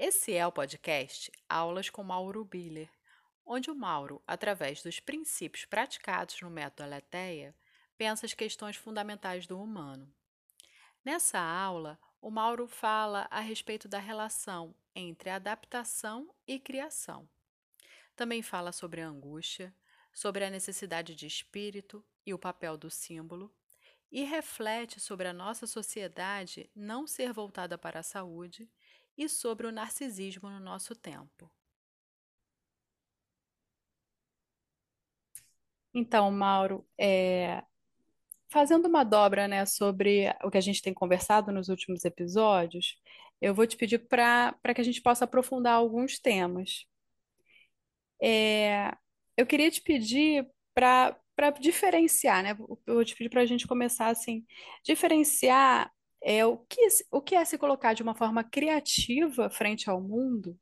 Esse é o podcast Aulas com Mauro Biller, onde o Mauro, através dos princípios praticados no método Aletheia, pensa as questões fundamentais do humano. Nessa aula, o Mauro fala a respeito da relação entre adaptação e criação. Também fala sobre a angústia, sobre a necessidade de espírito e o papel do símbolo, e reflete sobre a nossa sociedade não ser voltada para a saúde e sobre o narcisismo no nosso tempo. Então, Mauro, é, fazendo uma dobra, né, sobre o que a gente tem conversado nos últimos episódios, eu vou te pedir para que a gente possa aprofundar alguns temas. É, eu queria te pedir para diferenciar, né? Eu vou te pedir para a gente começar assim, diferenciar é o que, o que é se colocar de uma forma criativa frente ao mundo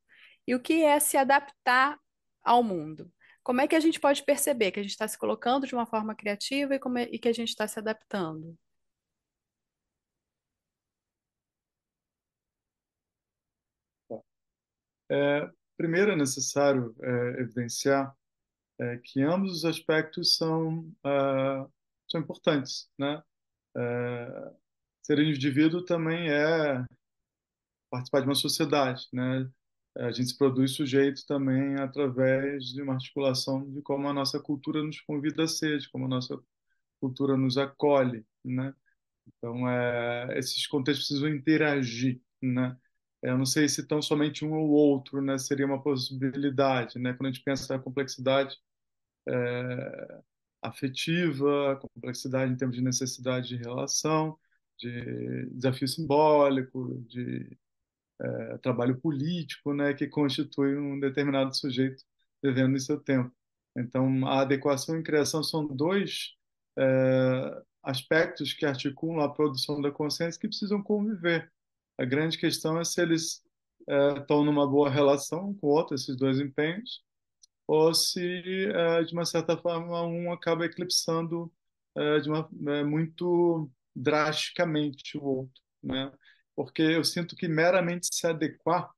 e o que é se adaptar ao mundo. Como é que a gente pode perceber que a gente está se colocando de uma forma criativa e, como é, e que a gente está se adaptando? É, primeiro é necessário é, evidenciar é, que ambos os aspectos são, é, são importantes, né? É, ser indivíduo também é participar de uma sociedade, né? A gente se produz sujeito também através de uma articulação de como a nossa cultura nos convida a ser, de como a nossa cultura nos acolhe, né? Então, é, esses contextos precisam interagir, né? Eu não sei se tão somente um ou outro, né? Seria uma possibilidade, né? Quando a gente pensa na complexidade é, afetiva, complexidade em termos de necessidade de relação, de desafio simbólico, de é, trabalho político, né, que constitui um determinado sujeito vivendo em seu tempo. Então, a adequação e criação são dois é, aspectos que articulam a produção da consciência que precisam conviver. A grande questão é se eles é, estão numa boa relação com o outro, esses dois empenhos, ou se, de uma certa forma, um acaba eclipsando de uma, muito drasticamente o outro, né? Porque eu sinto que meramente se adequar,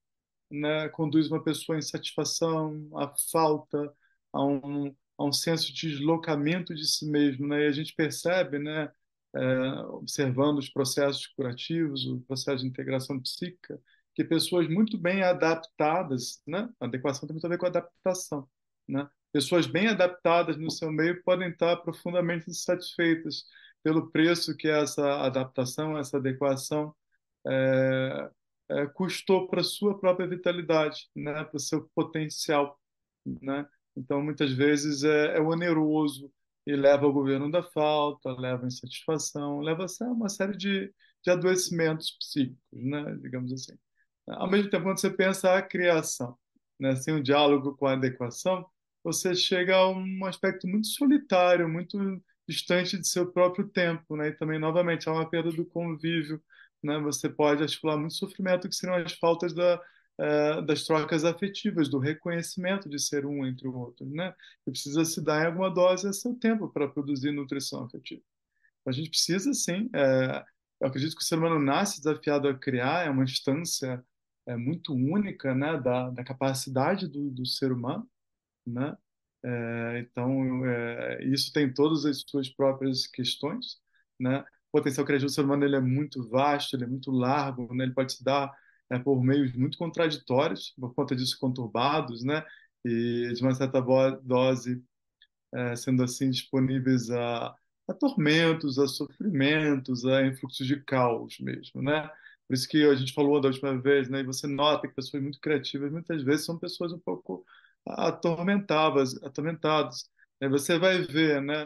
né, conduz uma pessoa à insatisfação, à falta, a um, a um senso de deslocamento de si mesmo, né? E a gente percebe, né, é, observando os processos curativos, o processo de integração psíquica, que pessoas muito bem adaptadas, né? Adequação tem muito a ver com adaptação, né? Pessoas bem adaptadas no seu meio podem estar profundamente insatisfeitas pelo preço que essa adaptação, essa adequação é, é, custou para sua própria vitalidade, né, para o seu potencial. Né? Então, muitas vezes é, é oneroso e leva ao governo da falta, leva insatisfação, leva a uma série de, de adoecimentos psíquicos, né, digamos assim. Ao mesmo tempo, quando você pensa a criação, né, sem um diálogo com a adequação, você chega a um aspecto muito solitário, muito distante de seu próprio tempo, né? E também, novamente, há uma perda do convívio, né? Você pode articular muito sofrimento que seriam as faltas da, uh, das trocas afetivas, do reconhecimento de ser um entre o outro, né? E precisa se dar em alguma dose a seu tempo para produzir nutrição afetiva. A gente precisa, sim. É, eu acredito que o ser humano nasce desafiado a criar, é uma instância é, muito única, né? Da, da capacidade do, do ser humano, né? É, então, é, isso tem todas as suas próprias questões, né? O potencial criativo do ser humano ele é muito vasto, ele é muito largo, né? Ele pode se dar é, por meios muito contraditórios, por conta disso conturbados, né? E de uma certa dose, é, sendo assim, disponíveis a, a tormentos, a sofrimentos, a influxos de caos mesmo, né? Por isso que a gente falou da última vez, né? E você nota que pessoas muito criativas muitas vezes são pessoas um pouco atormentadas, atormentados. Você vai ver, né,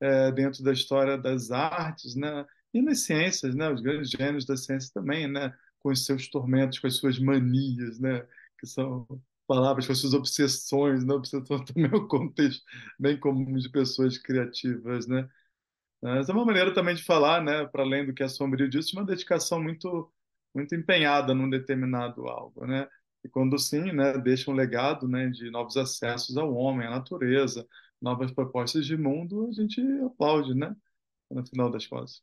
é, dentro da história das artes, né, e nas ciências, né, os grandes gênios da ciência também, né, com os seus tormentos, com as suas manias, né, que são palavras com as suas obsessões, né, obsessão também um contexto bem comum de pessoas criativas, né. É uma maneira também de falar, né, para além do que é sombrio disso, uma dedicação muito muito empenhada num determinado algo, né? E quando sim, né, deixa um legado né, de novos acessos ao homem, à natureza, novas propostas de mundo, a gente aplaude, né, no final das contas.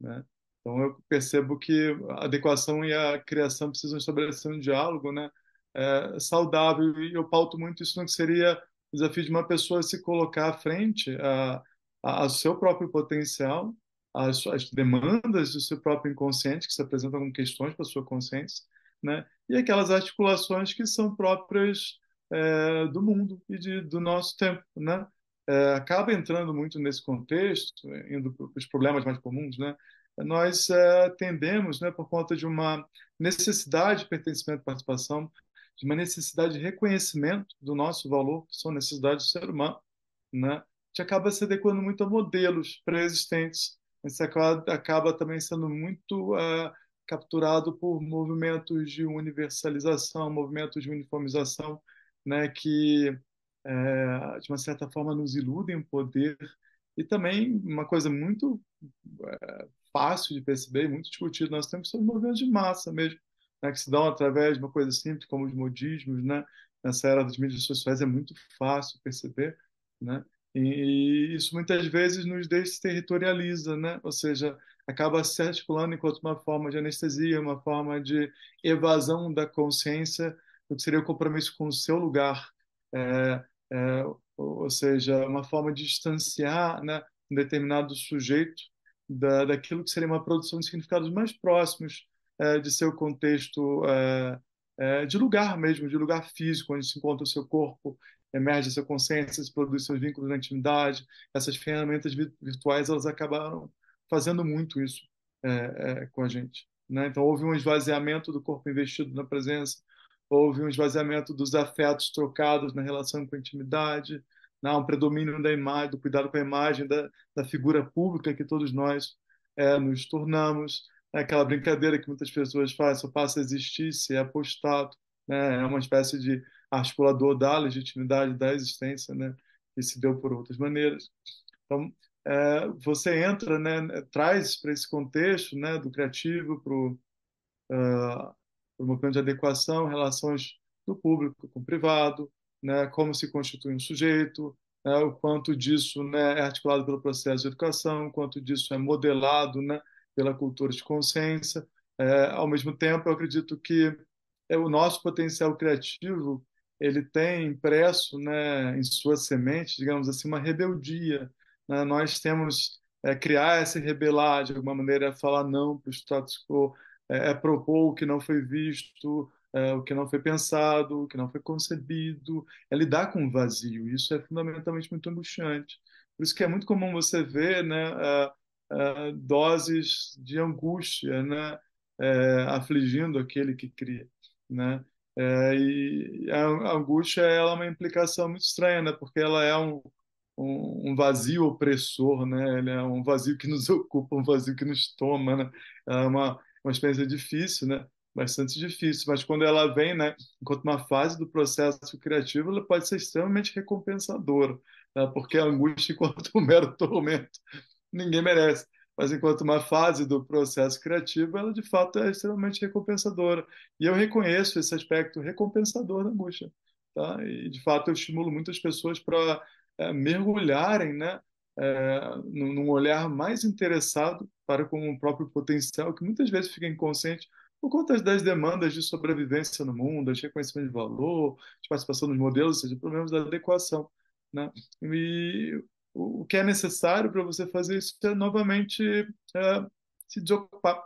Né? Então eu percebo que a adequação e a criação precisam estabelecer um diálogo, né, é, saudável e eu pauto muito isso no que seria o desafio de uma pessoa se colocar à frente a, a, seu próprio potencial, as, as demandas do seu próprio inconsciente que se apresentam como questões para a sua consciência, né, e aquelas articulações que são próprias é, do mundo e de, do nosso tempo, né? É, acaba entrando muito nesse contexto, indo para os problemas mais comuns, né? Nós é, tendemos, né, por conta de uma necessidade de pertencimento e participação, de uma necessidade de reconhecimento do nosso valor, que são necessidades do ser humano, né? A gente acaba se adequando muito a modelos pré-existentes. Gente acaba, acaba também sendo muito uh, capturado por movimentos de universalização, movimentos de uniformização, né, que é, de uma certa forma nos iludem o poder e também uma coisa muito é, fácil de perceber, muito discutido nós temos são movimentos de massa mesmo, né, que se dão através de uma coisa simples como os modismos, né? Nessa era das mídias sociais é muito fácil perceber, né? E isso muitas vezes nos desterritorializa, né? Ou seja, acaba se articulando enquanto uma forma de anestesia, uma forma de evasão da consciência do que seria o compromisso com o seu lugar, é, é, ou seja, uma forma de distanciar né, um determinado sujeito da, daquilo que seria uma produção de significados mais próximos é, de seu contexto é, é, de lugar mesmo, de lugar físico, onde se encontra o seu corpo, emerge a sua consciência, se produz seus vínculos na intimidade. Essas ferramentas virtuais elas acabaram fazendo muito isso é, com a gente. Né? Então houve um esvaziamento do corpo investido na presença, houve um esvaziamento dos afetos trocados na relação com a intimidade, né? um predomínio da imagem, do cuidado com a imagem da, da figura pública que todos nós é, nos tornamos, é aquela brincadeira que muitas pessoas fazem, só passa a existir se é apostado, né? é uma espécie de articulador da legitimidade da existência, né? e se deu por outras maneiras. Então, é, você entra, né, traz para esse contexto né, do criativo, para uh, o movimento de adequação, relações do público com o privado, né, como se constitui um sujeito, né, o quanto disso né, é articulado pelo processo de educação, o quanto disso é modelado né, pela cultura de consciência. É, ao mesmo tempo, eu acredito que é o nosso potencial criativo ele tem impresso né, em sua semente, digamos assim, uma rebeldia. Né? Nós temos é, criar essa rebelar de alguma maneira, falar não para o status quo, é, é, propor o que não foi visto, é, o que não foi pensado, o que não foi concebido, é lidar com o vazio. Isso é fundamentalmente muito angustiante. Por isso que é muito comum você ver né, doses de angústia né, afligindo aquele que cria. Né? É, e a angústia ela é uma implicação muito estranha, né? porque ela é um, um, um, vazio opressor, né? Ele é um vazio que nos ocupa, um vazio que nos toma, né? É uma, uma experiência difícil, né? Bastante difícil, mas quando ela vem, né? Enquanto uma fase do processo criativo, ela pode ser extremamente recompensadora, né? porque a angústia, enquanto um mero tormento, ninguém merece. Mas enquanto uma fase do processo criativo, ela de fato é extremamente recompensadora. E eu reconheço esse aspecto recompensador da angústia, tá? E de fato eu estimulo muitas pessoas para é, mergulharem, né? É, num olhar mais interessado para com o próprio potencial, que muitas vezes fica inconsciente por conta das demandas de sobrevivência no mundo, de reconhecimento de valor, de participação nos modelos, ou seja, problemas da adequação. Né? E o que é necessário para você fazer isso é novamente é, se desocupar.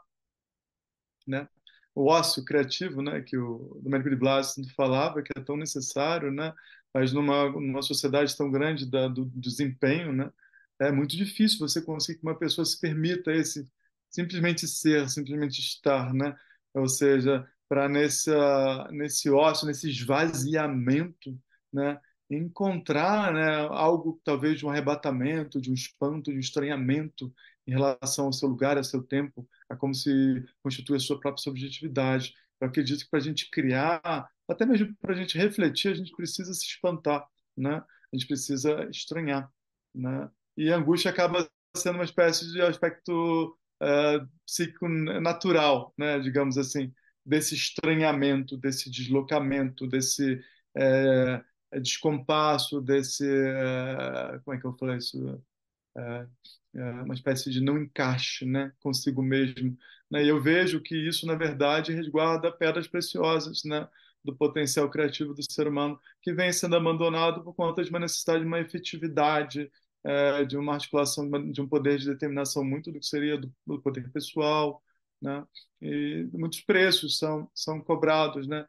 Né? O ócio criativo, né, que o Domenico de Blasio falava, que é tão necessário, né, mas numa, numa sociedade tão grande da, do desempenho, né, é muito difícil você conseguir que uma pessoa se permita esse simplesmente ser, simplesmente estar, né? Ou seja, para nesse ócio, nesse esvaziamento, né? Encontrar, né, algo talvez de um arrebatamento, de um espanto, de um estranhamento em relação ao seu lugar, ao seu tempo, a como se constitui a sua própria subjetividade. Eu acredito que para a gente criar, até mesmo para a gente refletir, a gente precisa se espantar, né? A gente precisa estranhar, né? e a angústia acaba sendo uma espécie de aspecto uh, psíquico natural, né, digamos assim, desse estranhamento, desse deslocamento, desse uh, descompasso, desse uh, como é que eu falei isso, é, é uma espécie de não encaixe, né, consigo mesmo. Né? E eu vejo que isso, na verdade, resguarda pedras preciosas, né, do potencial criativo do ser humano, que vem sendo abandonado por conta de uma necessidade de uma efetividade, de uma articulação de um poder de determinação muito do que seria do, do poder pessoal, né? E muitos preços são são cobrados, né?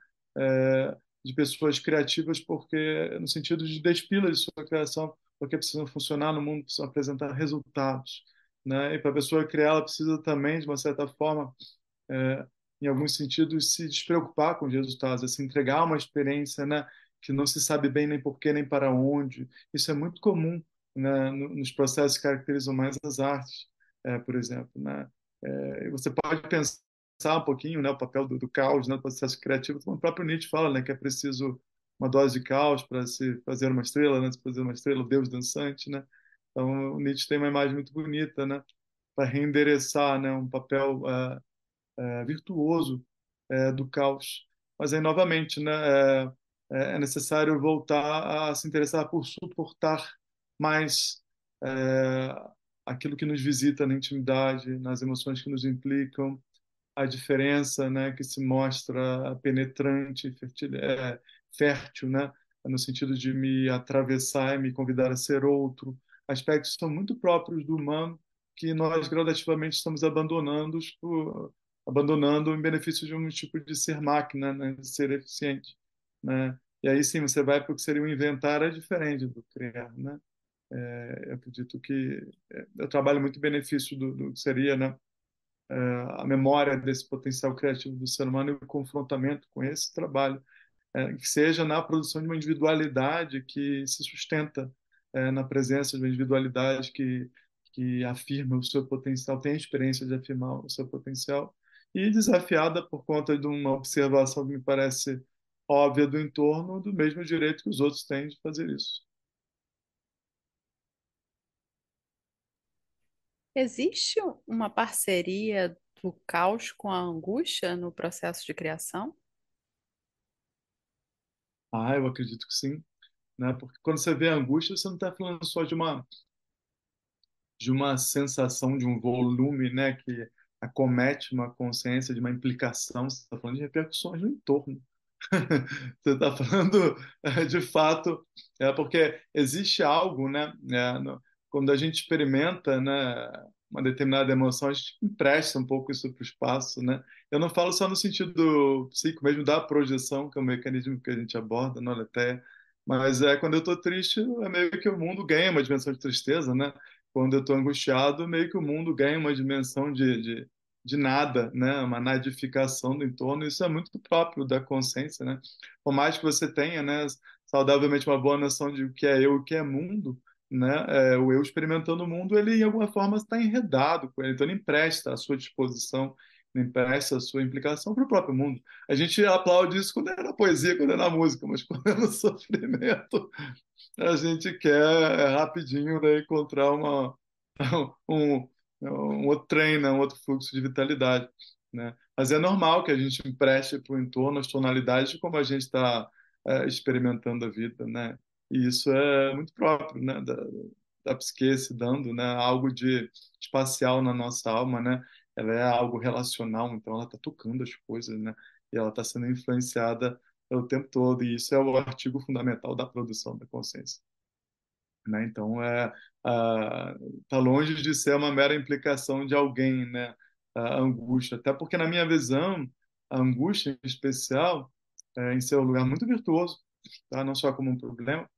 De pessoas criativas porque no sentido de despila de sua criação, porque precisam funcionar no mundo, precisam apresentar resultados, né? E para a pessoa criar, ela precisa também de uma certa forma é, em alguns sentidos se despreocupar com os resultados, se entregar uma experiência, né? Que não se sabe bem nem porquê nem para onde. Isso é muito comum né, nos processos que caracterizam mais as artes, é, por exemplo. Né? É, você pode pensar um pouquinho né, o papel do, do caos no né, processo criativo, como o próprio Nietzsche fala, né, que é preciso uma dose de caos para se fazer uma estrela, né, se fazer uma estrela, Deus dançante. Né? Então, o Nietzsche tem uma imagem muito bonita né, para reendereçar né, um papel é, é, virtuoso é, do caos. Mas aí, novamente, né, é, é necessário voltar a se interessar por suportar mais aquilo que nos visita na intimidade, nas emoções que nos implicam, a diferença, né, que se mostra penetrante, fertil, é, fértil, né, no sentido de me atravessar e me convidar a ser outro. Aspectos são muito próprios do humano que nós gradativamente estamos abandonando, abandonando em benefício de um tipo de ser máquina, né, de ser eficiente, né? E aí sim você vai para o que seria o inventar é diferente do criar, né? É, eu acredito que é, eu trabalho muito benefício do, do que seria né, a memória desse potencial criativo do ser humano e o confrontamento com esse trabalho, é, que seja na produção de uma individualidade que se sustenta é, na presença de uma individualidade que, que afirma o seu potencial, tem a experiência de afirmar o seu potencial, e desafiada por conta de uma observação que me parece óbvia do entorno, do mesmo direito que os outros têm de fazer isso. Existe uma parceria do caos com a angústia no processo de criação? Ah, eu acredito que sim, né? Porque quando você vê a angústia, você não está falando só de uma de uma sensação de um volume, né, que acomete uma consciência de uma implicação. Você está falando de repercussões no entorno. você está falando de fato, é porque existe algo, né, é, no, quando a gente experimenta, né, uma determinada emoção, a gente empresta um pouco isso para o espaço, né? Eu não falo só no sentido psíquico, mesmo da projeção, que é o mecanismo que a gente aborda no Aletheia, mas é quando eu estou triste, é meio que o mundo ganha uma dimensão de tristeza, né? Quando eu estou angustiado, meio que o mundo ganha uma dimensão de, de, de nada, né? Uma nadificação do entorno. Isso é muito próprio da consciência, né? Por mais que você tenha, né, saudavelmente uma boa noção de o que é eu e o que é mundo, né? É, o eu experimentando o mundo, ele em alguma forma está enredado com ele, então ele empresta a sua disposição, empresta a sua implicação para o próprio mundo. A gente aplaude isso quando é na poesia, quando é na música, mas quando é no sofrimento, a gente quer rapidinho né, encontrar uma, um, um outro trem, né, um outro fluxo de vitalidade. Né? Mas é normal que a gente empreste para o entorno as tonalidades de como a gente está é, experimentando a vida, né? E isso é muito próprio, né, da, da psique se dando, né, algo de espacial na nossa alma, né? Ela é algo relacional, então ela está tocando as coisas, né? E ela está sendo influenciada o tempo todo. E isso é o artigo fundamental da produção da consciência. Né? Então, é, está longe de ser uma mera implicação de alguém, né? A angústia. Até porque, na minha visão, a angústia, em especial, é, em seu lugar muito virtuoso, tá? não só como um problema,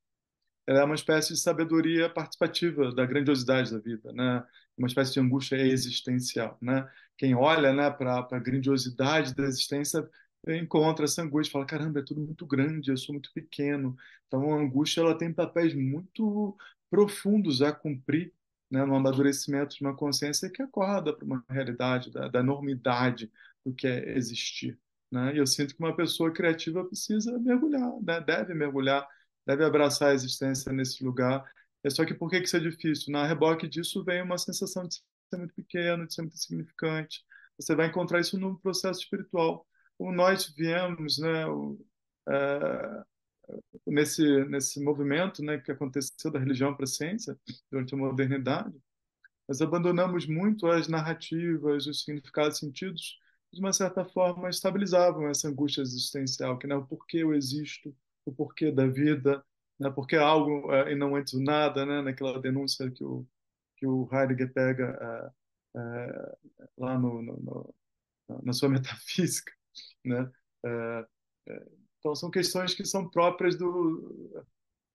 ela é uma espécie de sabedoria participativa da grandiosidade da vida, né? Uma espécie de angústia existencial, né? Quem olha, né, para a grandiosidade da existência encontra essa angústia, fala caramba, é tudo muito grande, eu sou muito pequeno. Então a angústia ela tem papéis muito profundos a cumprir, né, no amadurecimento de uma consciência que acorda para uma realidade da, da do que é existir. Né? E eu sinto que uma pessoa criativa precisa mergulhar, né? deve mergulhar deve abraçar a existência nesse lugar. É só que por que isso é difícil? Na reboque disso vem uma sensação de ser muito pequeno, de ser muito insignificante. Você vai encontrar isso no processo espiritual. Como nós viemos, né, o, é, nesse nesse movimento, né, que aconteceu da religião para a ciência durante a modernidade, nós abandonamos muito as narrativas, os significados, sentidos, de uma certa forma estabilizavam essa angústia existencial, que é o porquê eu existo, o porquê da vida, né, porque algo é, e não antes do nada, né, naquela denúncia que o que o Heidegger pega é, é, lá no, no, no, na sua metafísica, né? É, é, então são questões que são próprias do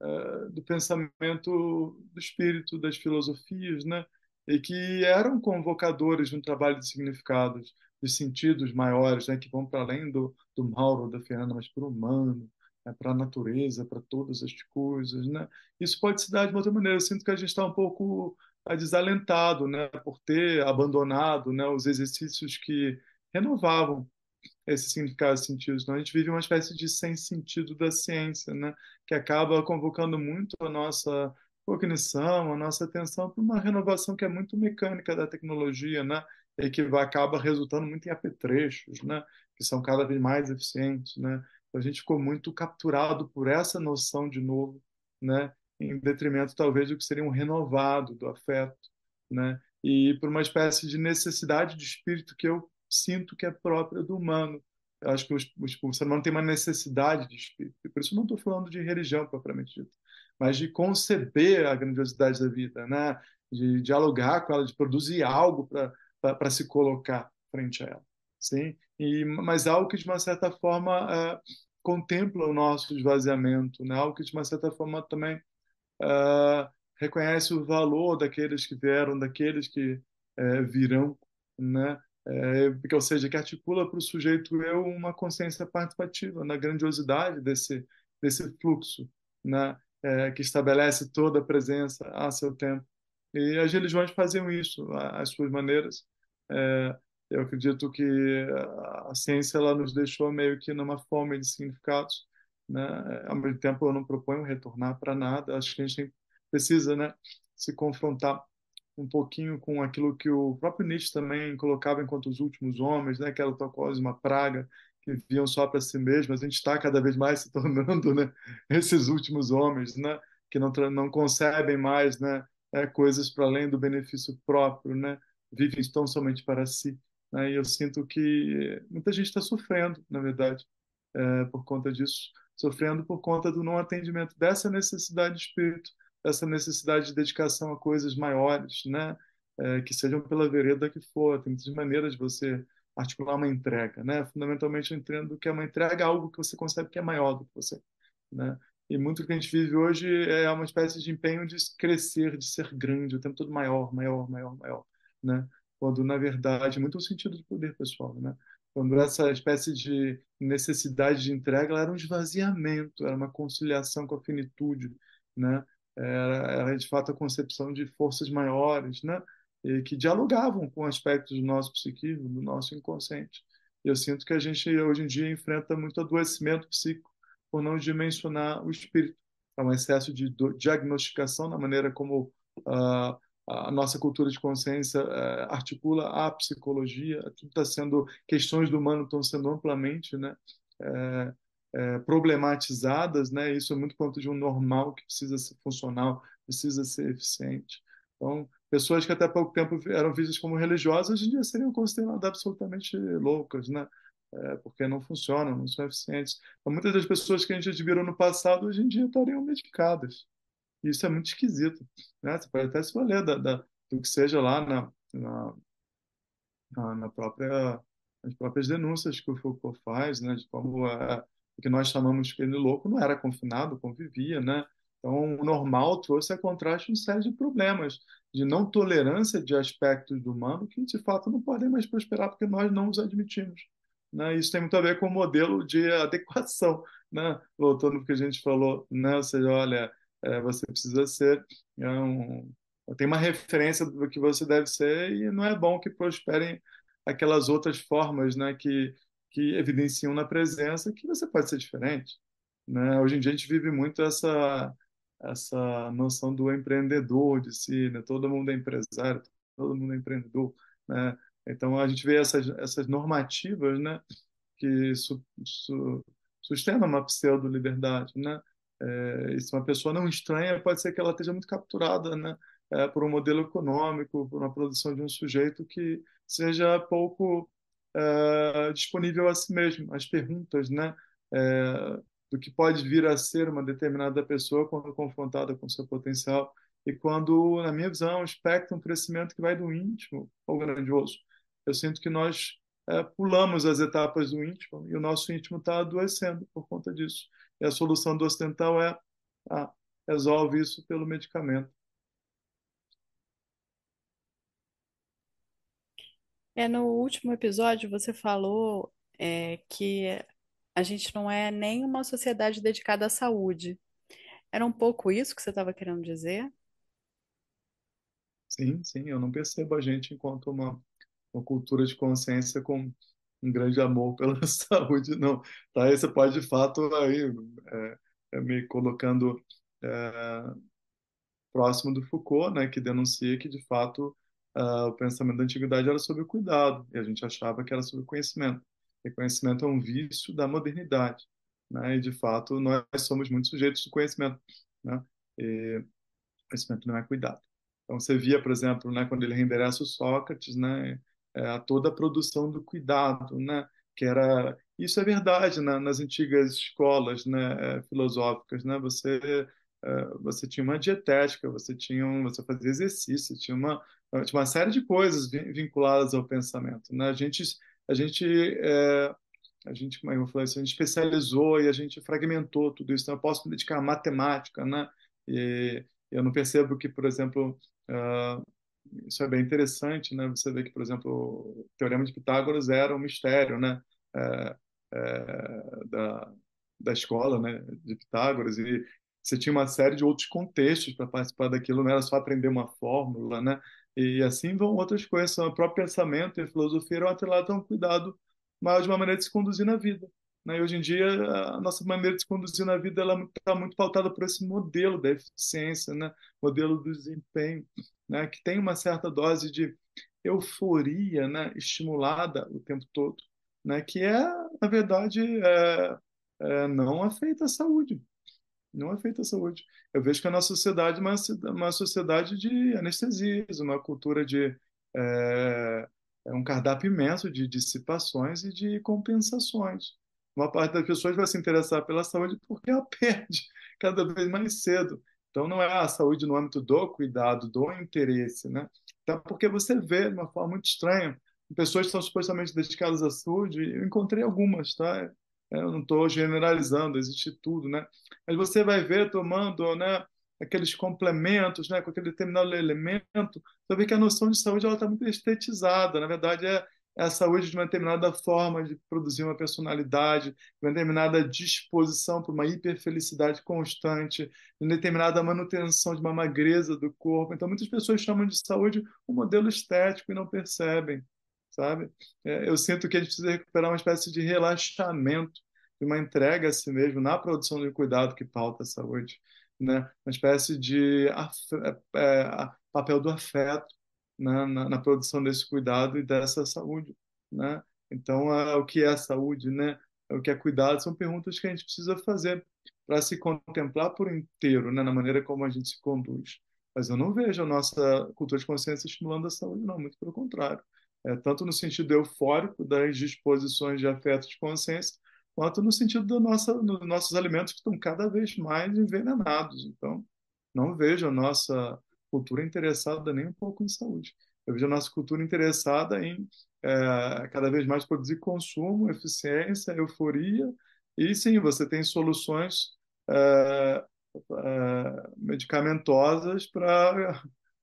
é, do pensamento do espírito, das filosofias, né? E que eram convocadores de um trabalho de significados, de sentidos maiores, né? Que vão para além do, do Mauro, da Fernanda, mas para o humano, né? para a natureza, para todas as coisas, né? Isso pode se dar de outra maneira. Eu sinto que a gente está um pouco desalentado, né? Por ter abandonado, né? Os exercícios que renovavam esse significado e sentidos. Então, a gente vive uma espécie de sem sentido da ciência, né? que acaba convocando muito a nossa cognição, a nossa atenção para uma renovação que é muito mecânica da tecnologia, né? e que acaba resultando muito em apetrechos, né? que são cada vez mais eficientes. Né? A gente ficou muito capturado por essa noção de novo, né? em detrimento talvez do que seria um renovado do afeto, né? e por uma espécie de necessidade de espírito que eu sinto que é própria do humano. Eu acho que o, o, o ser humano tem uma necessidade de espírito. E por isso não estou falando de religião propriamente dita, mas de conceber a grandiosidade da vida, né? de dialogar com ela, de produzir algo para se colocar frente a ela. Sim? E, mas algo que, de uma certa forma, é, contempla o nosso esvaziamento, né? algo que, de uma certa forma, também é, reconhece o valor daqueles que vieram, daqueles que é, virão, né? porque, ou seja, que articula para o sujeito eu uma consciência participativa na grandiosidade desse desse fluxo, né, que estabelece toda a presença a seu tempo. E as religiões faziam isso às suas maneiras. É, eu acredito que a ciência ela nos deixou meio que numa fome de significados, né? Ao mesmo tempo, eu não proponho retornar para nada. Acho que a gente precisa, né, se confrontar um pouquinho com aquilo que o próprio Nietzsche também colocava enquanto os últimos homens, né, que era quase uma praga, que viviam só para si mesmos. A gente está cada vez mais se tornando né, esses últimos homens, né, que não, não concebem mais né, é, coisas para além do benefício próprio, né, vivem tão somente para si. Né, e eu sinto que muita gente está sofrendo, na verdade, é, por conta disso, sofrendo por conta do não atendimento dessa necessidade de espírito essa necessidade de dedicação a coisas maiores, né? É, que sejam pela vereda que for. Tem muitas maneiras de você articular uma entrega, né? Fundamentalmente eu entendo que é uma entrega algo que você consegue que é maior do que você, né? E muito do que a gente vive hoje é uma espécie de empenho de crescer, de ser grande, o tempo todo maior, maior, maior, maior, né? Quando na verdade muito o sentido de poder pessoal, né? Quando essa espécie de necessidade de entrega era um esvaziamento, era uma conciliação com a finitude, né? era, era de fato a concepção de forças maiores, né? E que dialogavam com aspectos do nosso psiquismo, do nosso inconsciente. Eu sinto que a gente hoje em dia enfrenta muito adoecimento psíquico por não dimensionar o espírito. É um excesso de diagnosticação na maneira como uh, a nossa cultura de consciência uh, articula a psicologia. Tudo está sendo questões do humano estão sendo amplamente, né? Uh, é, problematizadas, né? Isso é muito quanto de um normal que precisa ser funcional, precisa ser eficiente. Então, pessoas que até pouco tempo eram vistas como religiosas, hoje em dia seriam consideradas absolutamente loucas, né? É, porque não funcionam, não são eficientes. Então, muitas das pessoas que a gente admirou no passado, hoje em dia estariam medicadas. Isso é muito esquisito. Né? Você pode até se valer da, da, do que seja lá na, na, na própria, nas próprias denúncias que o Foucault faz, né? de como a, o que nós chamamos de louco não era confinado, convivia, né? Então, o normal trouxe a contraste uma série de problemas de não tolerância de aspectos do humano que, de fato, não podem mais prosperar porque nós não os admitimos. Né? Isso tem muito a ver com o modelo de adequação, né? voltando ao que a gente falou, né? ou seja, olha, é, você precisa ser é um, tem uma referência do que você deve ser e não é bom que prosperem aquelas outras formas né? que que evidenciam na presença que você pode ser diferente. Né? Hoje em dia a gente vive muito essa essa noção do empreendedor de si, né? todo mundo é empresário, todo mundo é empreendedor. Né? Então a gente vê essas, essas normativas né? que su, su, sustentam uma pseudo-liberdade. Né? É, se uma pessoa não estranha, pode ser que ela esteja muito capturada, né? É, por um modelo econômico, por uma produção de um sujeito que seja pouco é, disponível a si mesmo. As perguntas, né? É, do que pode vir a ser uma determinada pessoa quando confrontada com seu potencial e quando, na minha visão, espectra um crescimento que vai do íntimo ao grandioso. Eu sinto que nós é, pulamos as etapas do íntimo e o nosso íntimo está adoecendo por conta disso. E a solução do ocidental é ah, resolve isso pelo medicamento. É, no último episódio você falou é, que a gente não é nem uma sociedade dedicada à saúde. Era um pouco isso que você estava querendo dizer? Sim, sim, eu não percebo a gente enquanto uma, uma cultura de consciência com um grande amor pela saúde, não. Tá? Você pode, de fato, aí, é, é me colocando é, próximo do Foucault, né, que denuncia que, de fato, uh, o pensamento da antiguidade era sobre o cuidado, e a gente achava que era sobre o conhecimento. E conhecimento é um vício da modernidade, né, e, de fato, nós somos muito sujeitos do conhecimento, né, e conhecimento não é cuidado. Então, você via, por exemplo, né, quando ele reendereça o Sócrates, né, é, toda a produção do cuidado, né, que era isso é verdade né, nas antigas escolas né, é, filosóficas, né, você é, você tinha uma dietética, você tinha um, você fazia exercício, tinha uma tinha uma série de coisas vinculadas ao pensamento, né? A gente a gente é, a gente como eu falei, a gente especializou e a gente fragmentou tudo isso. Então, eu posso me dedicar à matemática, né? E eu não percebo que, por exemplo, Uh, isso é bem interessante, né? Você vê que, por exemplo, o Teorema de Pitágoras era um mistério, né? É, é, da, da escola, né? De Pitágoras e você tinha uma série de outros contextos para participar daquilo, não era só aprender uma fórmula, né? E assim vão outras coisas, o próprio pensamento e a filosofia eram atrelados a um cuidado maior de uma maneira de se conduzir na vida. Né? E hoje em dia, a nossa maneira de se conduzir na vida está muito pautada por esse modelo da eficiência, né? modelo do desempenho, né? que tem uma certa dose de euforia né? estimulada o tempo todo, né? que é, na verdade, é, é, não afeta a saúde. Não afeta a saúde. Eu vejo que a nossa sociedade é uma, uma sociedade de anestesias, uma cultura de. É, é um cardápio imenso de dissipações e de compensações uma parte das pessoas vai se interessar pela saúde porque ela perde cada vez mais cedo. Então, não é a saúde no âmbito do cuidado, do interesse, né? Então, porque você vê de uma forma muito estranha pessoas que são supostamente dedicadas à saúde, eu encontrei algumas, tá? Eu não estou generalizando, existe tudo, né? Mas você vai ver tomando, né, aqueles complementos, né, com aquele determinado elemento, você vê que a noção de saúde ela está muito estetizada. Na verdade, é é a saúde de uma determinada forma de produzir uma personalidade, de uma determinada disposição para uma hiperfelicidade constante, de uma determinada manutenção de uma magreza do corpo. Então, muitas pessoas chamam de saúde um modelo estético e não percebem, sabe? É, eu sinto que a gente precisa recuperar uma espécie de relaxamento, de uma entrega a si mesmo na produção de cuidado que pauta a saúde, né? Uma espécie de é, é, papel do afeto, na, na, na, produção desse cuidado e dessa saúde, né? Então, a, o que é saúde, né? O que é cuidado são perguntas que a gente precisa fazer para se contemplar por inteiro, né? Na maneira como a gente se conduz. Mas eu não vejo a nossa cultura de consciência estimulando a saúde, não, muito pelo contrário. É, tanto no sentido eufórico das disposições de afeto de consciência, quanto no sentido do nossa, dos nossos alimentos que estão cada vez mais envenenados. Então, não vejo a nossa cultura interessada nem um pouco em saúde. Eu vejo a nossa cultura interessada em é, cada vez mais produzir consumo, eficiência, euforia, e sim, você tem soluções é, é, medicamentosas para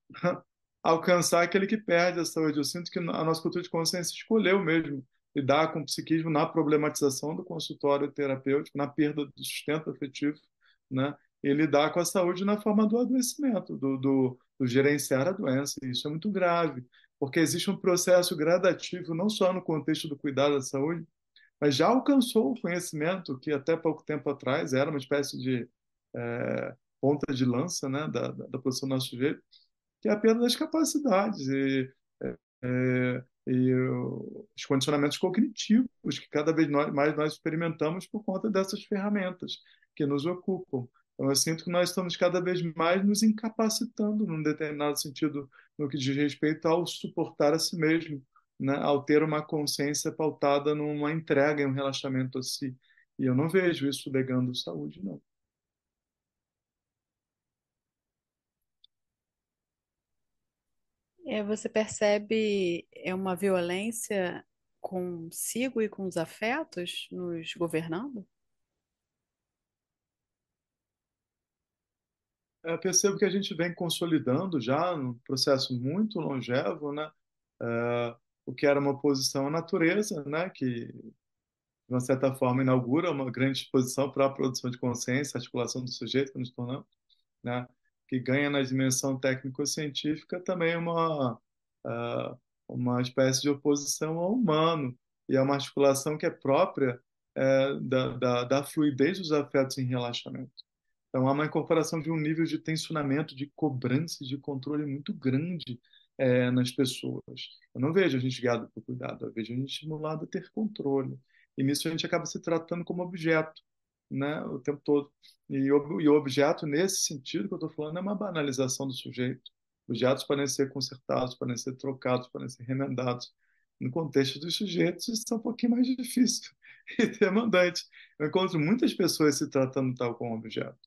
alcançar aquele que perde a saúde. Eu sinto que a nossa cultura de consciência escolheu mesmo lidar com o psiquismo na problematização do consultório terapêutico, na perda do sustento afetivo, né? E lidar com a saúde na forma do adoecimento, do, do, do gerenciar a doença. E isso é muito grave, porque existe um processo gradativo, não só no contexto do cuidado da saúde, mas já alcançou o conhecimento que até pouco tempo atrás era uma espécie de é, ponta de lança né, da, da, da produção do nosso sujeito, que é a perda das capacidades e, é, e os condicionamentos cognitivos que cada vez mais nós experimentamos por conta dessas ferramentas que nos ocupam. Então, eu sinto que nós estamos cada vez mais nos incapacitando, num determinado sentido, no que diz respeito ao suportar a si mesmo, né? ao ter uma consciência pautada numa entrega e um relaxamento a si. E eu não vejo isso legando saúde, não. É, você percebe é uma violência consigo e com os afetos nos governando? Eu percebo que a gente vem consolidando já um processo muito longevo, né? É, o que era uma posição à natureza, né? Que de uma certa forma inaugura uma grande exposição para a produção de consciência, articulação do sujeito que nos tornamos, né? que ganha na dimensão técnico-científica também uma, uh, uma espécie de oposição ao humano, e é uma articulação que é própria uh, da, da, da fluidez dos afetos em relaxamento. Então, há uma incorporação de um nível de tensionamento, de cobrança, de controle muito grande é, nas pessoas. Eu não vejo a gente guiado por cuidado, eu vejo a gente estimulado a ter controle. E nisso a gente acaba se tratando como objeto né, o tempo todo. E, o objeto, nesse sentido que eu estou falando, é uma banalização do sujeito. Objetos podem ser consertados, podem ser trocados, podem ser remendados. No contexto dos sujeitos, isso é um pouquinho mais difícil e demandante. Eu encontro muitas pessoas se tratando tal como objeto,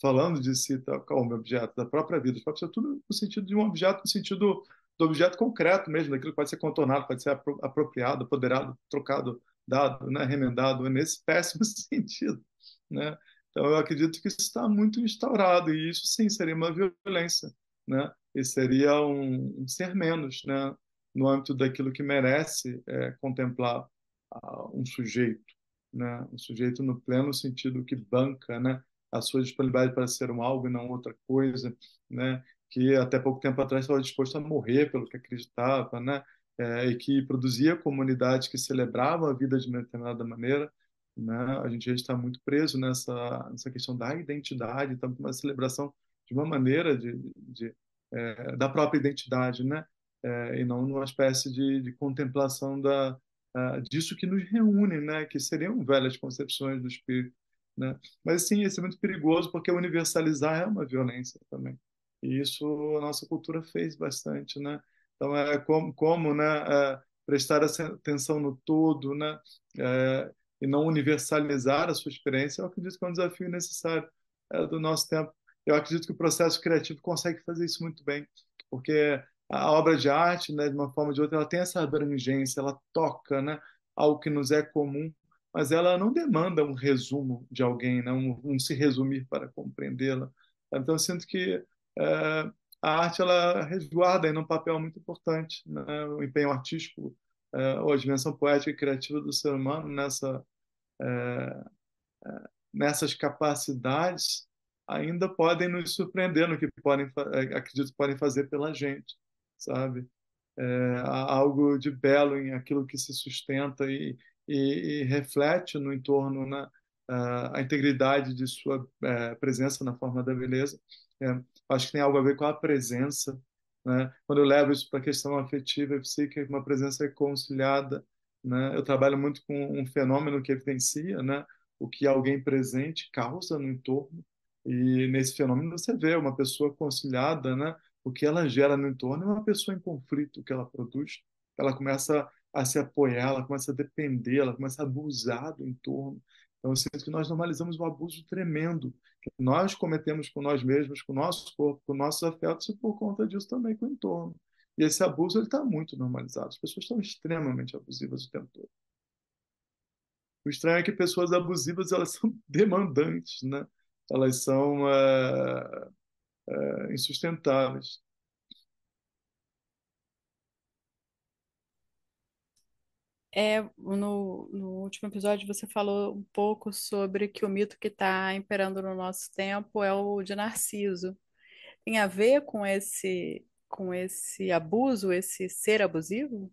falando de si tal como objeto, da própria vida, pode ser tudo no sentido de um objeto, no sentido do objeto concreto mesmo, daquilo que pode ser contornado, pode ser apropriado, apoderado, trocado, dado, né, remendado, é nesse péssimo sentido. Né? Então, eu acredito que isso está muito instaurado, e isso sim seria uma violência, né? e seria um, um ser menos né? no âmbito daquilo que merece é, contemplar uh, um sujeito, né? um sujeito no pleno sentido que banca né? A sua disponibilidade para ser um algo e não outra coisa, né? que até pouco tempo atrás estava disposto a morrer pelo que acreditava, né? É, e que produzia comunidades que celebravam a vida de uma determinada maneira, né? A gente está muito preso nessa, nessa questão da identidade, então uma celebração de uma maneira de, de é, da própria identidade, né? É, e não numa espécie de, de contemplação da, uh, disso que nos reúne, né? Que seriam velhas concepções do espírito, né? Mas sim, isso é muito perigoso porque universalizar é uma violência também. E isso a nossa cultura fez bastante, né? Então é como, como né? É, prestar atenção no todo, né? É, e não universalizar a sua experiência, eu acredito que é um desafio necessário é, do nosso tempo. Eu acredito que o processo criativo consegue fazer isso muito bem, porque a obra de arte, né, de uma forma ou de outra, ela tem essa abrangência, ela toca, né, algo que nos é comum, mas ela não demanda um resumo de alguém, né, um, um se resumir para compreendê-la. Então, eu sinto que é, a arte ela resguarda em um papel muito importante, né, o empenho artístico é, ou a dimensão poética e criativa do ser humano nessa, é, nessas capacidades ainda podem nos surpreender no que podem, acredito, podem fazer pela gente, sabe? É, há algo de belo em aquilo que se sustenta e, e, e reflete no entorno na, né, a integridade de sua é, presença na forma da beleza. É, acho que tem algo a ver com a presença né? Quando eu levo isso para a questão afetiva e psíquica, uma presença reconciliada, né? Eu trabalho muito com um fenômeno que evidencia, né? O que alguém presente causa no entorno e nesse fenômeno você vê uma pessoa conciliada, né? O que ela gera no entorno é uma pessoa em conflito, o que ela produz, ela começa a se apoiar, ela começa a depender, ela começa a abusar do entorno. Então, eu sinto que nós normalizamos um abuso tremendo que nós cometemos com nós mesmos, com o nosso corpo, com nossos afetos e por conta disso também com o entorno. E esse abuso está muito normalizado. As pessoas estão extremamente abusivas o tempo todo. O estranho é que pessoas abusivas elas são demandantes, né? Elas são é, é, insustentáveis. É, no, no último episódio você falou um pouco sobre que o mito que está imperando no nosso tempo é o de Narciso. Tem a ver com esse, com esse abuso, esse ser abusivo?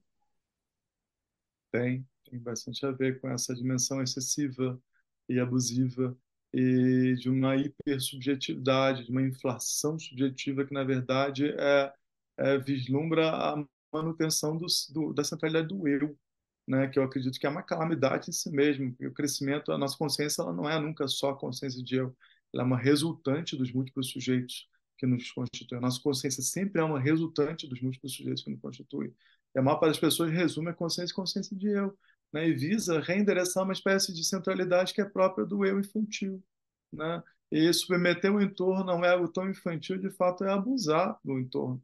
Tem, tem bastante a ver com essa dimensão excessiva e abusiva e de uma hipersubjetividade, de uma inflação subjetiva que, na verdade, é, é vislumbra a manutenção do, do, da centralidade do eu né, que eu acredito que é uma calamidade em si mesmo. o crescimento, a nossa consciência, ela não é nunca só a consciência de eu, ela é uma resultante dos múltiplos sujeitos que nos constituem. A nossa consciência sempre é uma resultante dos múltiplos sujeitos que nos constituem. E a maior parte das pessoas resume a consciência consciência de eu, né? e visa reendereçar uma espécie de centralidade que é própria do eu infantil. Né? E submeter o entorno a um ego tão infantil, de fato, é abusar do entorno.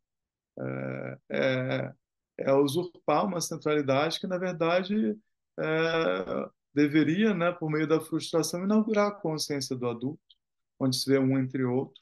É, é, é usurpar uma centralidade que, na verdade, é, deveria, né, por meio da frustração, inaugurar a consciência do adulto, onde se vê um entre outros,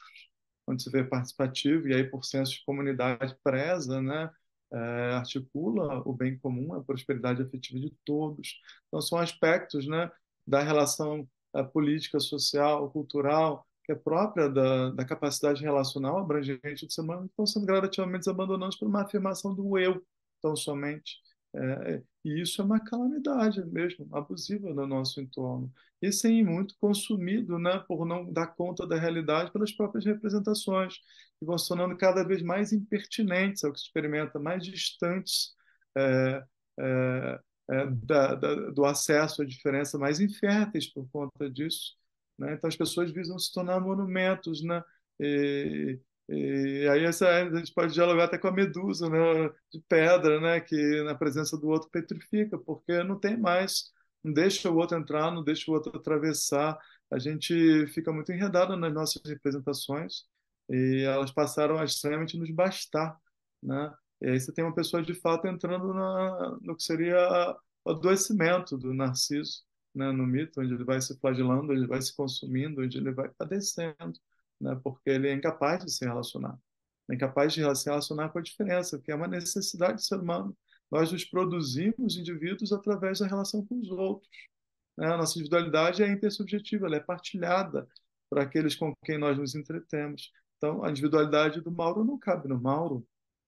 onde se vê participativo, e aí, por senso de comunidade, preza, né, é, articula o bem comum, a prosperidade afetiva de todos. Então, são aspectos né, da relação é, política, social, cultural, que é própria da, da capacidade relacional abrangente do ser humano, estão sendo gradativamente abandonados por uma afirmação do eu, tão somente. É, e isso é uma calamidade mesmo, abusiva no nosso entorno. E sim, muito consumido né, por não dar conta da realidade pelas próprias representações, que vão se tornando cada vez mais impertinentes ao que se experimenta, mais distantes é, é, é, da, da, do acesso à diferença, mais inférteis por conta disso. Né? Então as pessoas visam se tornar monumentos, né? E, e aí essa, a gente pode dialogar até com a medusa, né, de pedra, né, que na presença do outro petrifica, porque não tem mais, não deixa o outro entrar, não deixa o outro atravessar. A gente fica muito enredado nas nossas representações e elas passaram a extremamente nos bastar, né? E aí você tem uma pessoa de fato entrando na, no que seria o adoecimento do narciso, né, no mito, onde ele vai se flagelando, ele vai se consumindo, onde ele vai padecendo né? porque ele é incapaz de se relacionar. É incapaz de se relacionar com a diferença, que é uma necessidade do ser humano. Nós nos produzimos indivíduos através da relação com os outros. Né? A nossa individualidade é intersubjetiva, ela é partilhada para aqueles com quem nós nos entretemos. Então, a individualidade do Mauro não cabe no Mauro,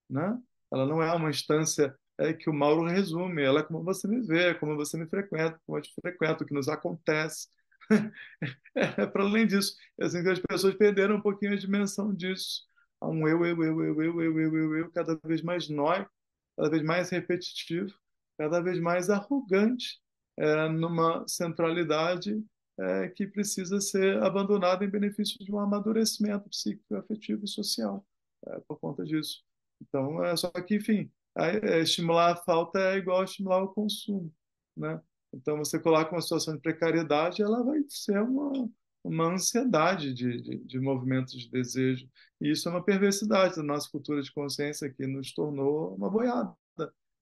né? Ela não é uma instância é, que o Mauro resume, ela é como você me vê, como você me frequenta, como eu te frequento, o que nos acontece. é, para além disso, assim, as pessoas perderam um pouquinho a dimensão disso. Há um eu, eu, eu, eu, eu, eu, eu, eu, eu, cada vez mais nóis, cada vez mais repetitivo, cada vez mais arrogante, é, numa centralidade é, que precisa ser abandonada em benefício de um amadurecimento psíquico, afetivo e social, é, por conta disso. Então, é só que, enfim, é, estimular a falta é igual a estimular o consumo, né? Então, você coloca uma situação de precariedade, ela vai ser uma, uma ansiedade de, de, de movimentos de desejo. E isso é uma perversidade da nossa cultura de consciência que nos tornou uma boiada,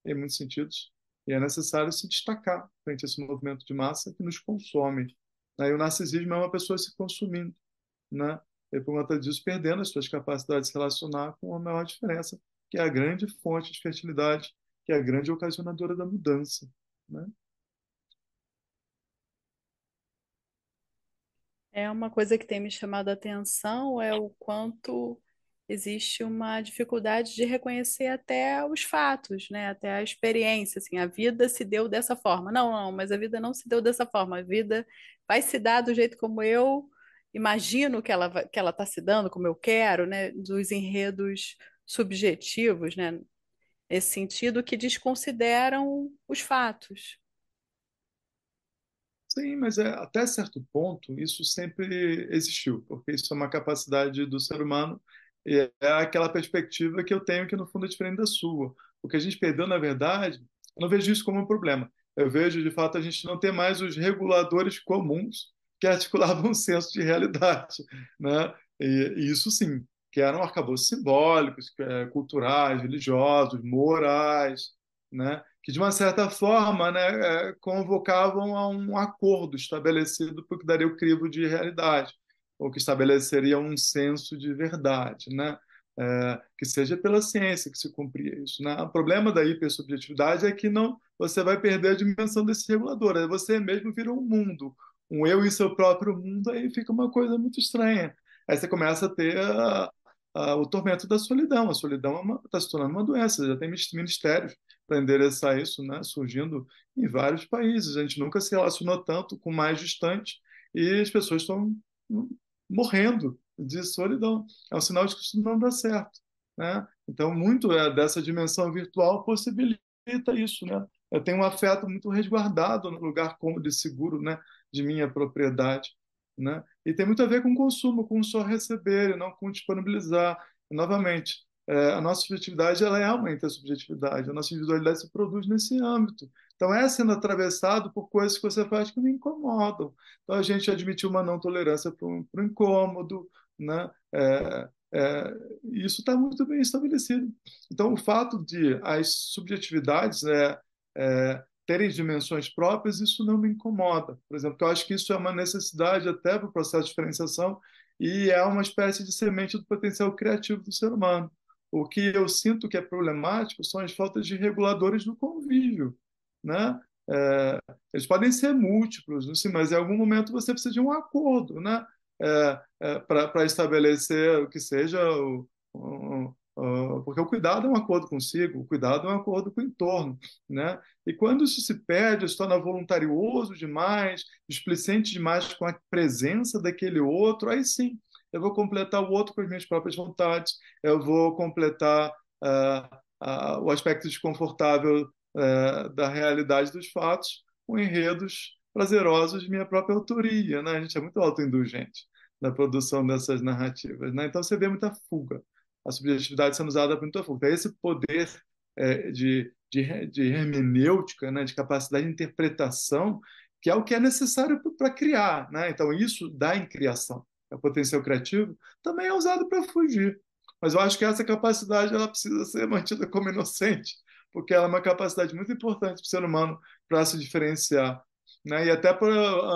em muitos sentidos. E é necessário se destacar frente a esse movimento de massa que nos consome. Aí o narcisismo é uma pessoa se consumindo, né? E por conta disso, perdendo as suas capacidades de se relacionar com a maior diferença, que é a grande fonte de fertilidade, que é a grande ocasionadora da mudança, né? É uma coisa que tem me chamado a atenção é o quanto existe uma dificuldade de reconhecer até os fatos, né? Até a experiência, assim, a vida se deu dessa forma. Não, não, mas a vida não se deu dessa forma. A vida vai se dar do jeito como eu imagino que ela que ela está se dando, como eu quero, né? Dos enredos subjetivos, né? Nesse sentido que desconsideram os fatos. Sim, mas é, até certo ponto isso sempre existiu, porque isso é uma capacidade do ser humano e é aquela perspectiva que eu tenho que no fundo é diferente da sua. O que a gente perdeu, na verdade, eu não vejo isso como um problema. Eu vejo, de fato, a gente não ter mais os reguladores comuns que articulavam um senso de realidade, né? E, e isso sim, que eram arcabouços simbólicos, é, culturais, religiosos, morais, né? Que de uma certa forma né, é, convocavam a um acordo estabelecido porque daria o crivo de realidade, ou que estabeleceria um senso de verdade, né? É, que seja pela ciência que se cumpria isso. Né? O problema da hipersubjetividade é que não você vai perder a dimensão desse regulador, aí você mesmo vira um mundo, um eu e seu próprio mundo, aí fica uma coisa muito estranha. Aí você começa a ter a, a, o tormento da solidão. A solidão está é se tornando uma doença, já tem ministérios para endereçar isso, né, surgindo em vários países. A gente nunca se relacionou tanto com mais distante e as pessoas estão morrendo de solidão. É um sinal de que isso não dá certo. Né? Então, muito é, dessa dimensão virtual possibilita isso. Né? Eu tenho um afeto muito resguardado no lugar cômodo e seguro né, de minha propriedade. né? E tem muito a ver com consumo, com só receber, e não com disponibilizar. E, novamente, é, a nossa subjetividade ela é uma intersubjetividade, a nossa individualidade se produz nesse âmbito. Então, é sendo atravessado por coisas que você faz que me incomodam. Então, a gente admitiu uma não tolerância para o incômodo, né? É, é, isso está muito bem estabelecido. Então, o fato de as subjetividades né, é, terem dimensões próprias, isso não me incomoda. Por exemplo, eu acho que isso é uma necessidade até para o processo de diferenciação e é uma espécie de semente do potencial criativo do ser humano. O que eu sinto que é problemático são as faltas de reguladores do convívio. Né? É, eles podem ser múltiplos, assim, mas em algum momento você precisa de um acordo. Né? é, é, para estabelecer o que seja o, o, o, porque o cuidado é um acordo consigo, o cuidado é um acordo com o entorno, né? E quando isso se perde, se torna voluntarioso demais, displicente demais com a presença daquele outro, aí sim, eu vou completar o outro com as minhas próprias vontades, eu vou completar uh, uh, o aspecto desconfortável uh, da realidade dos fatos com enredos prazerosos de minha própria autoria, né? A gente é muito autoindulgente na produção dessas narrativas, né? Então você vê muita fuga, a subjetividade sendo usada para muita fuga. Então, esse poder é, de, de, de hermenêutica, né? De capacidade de interpretação, que é o que é necessário para criar, né? Então isso dá em criação, é potencial criativo, também é usado para fugir. Mas eu acho que essa capacidade ela precisa ser mantida como inocente, porque ela é uma capacidade muito importante para o ser humano para se diferenciar né? e até para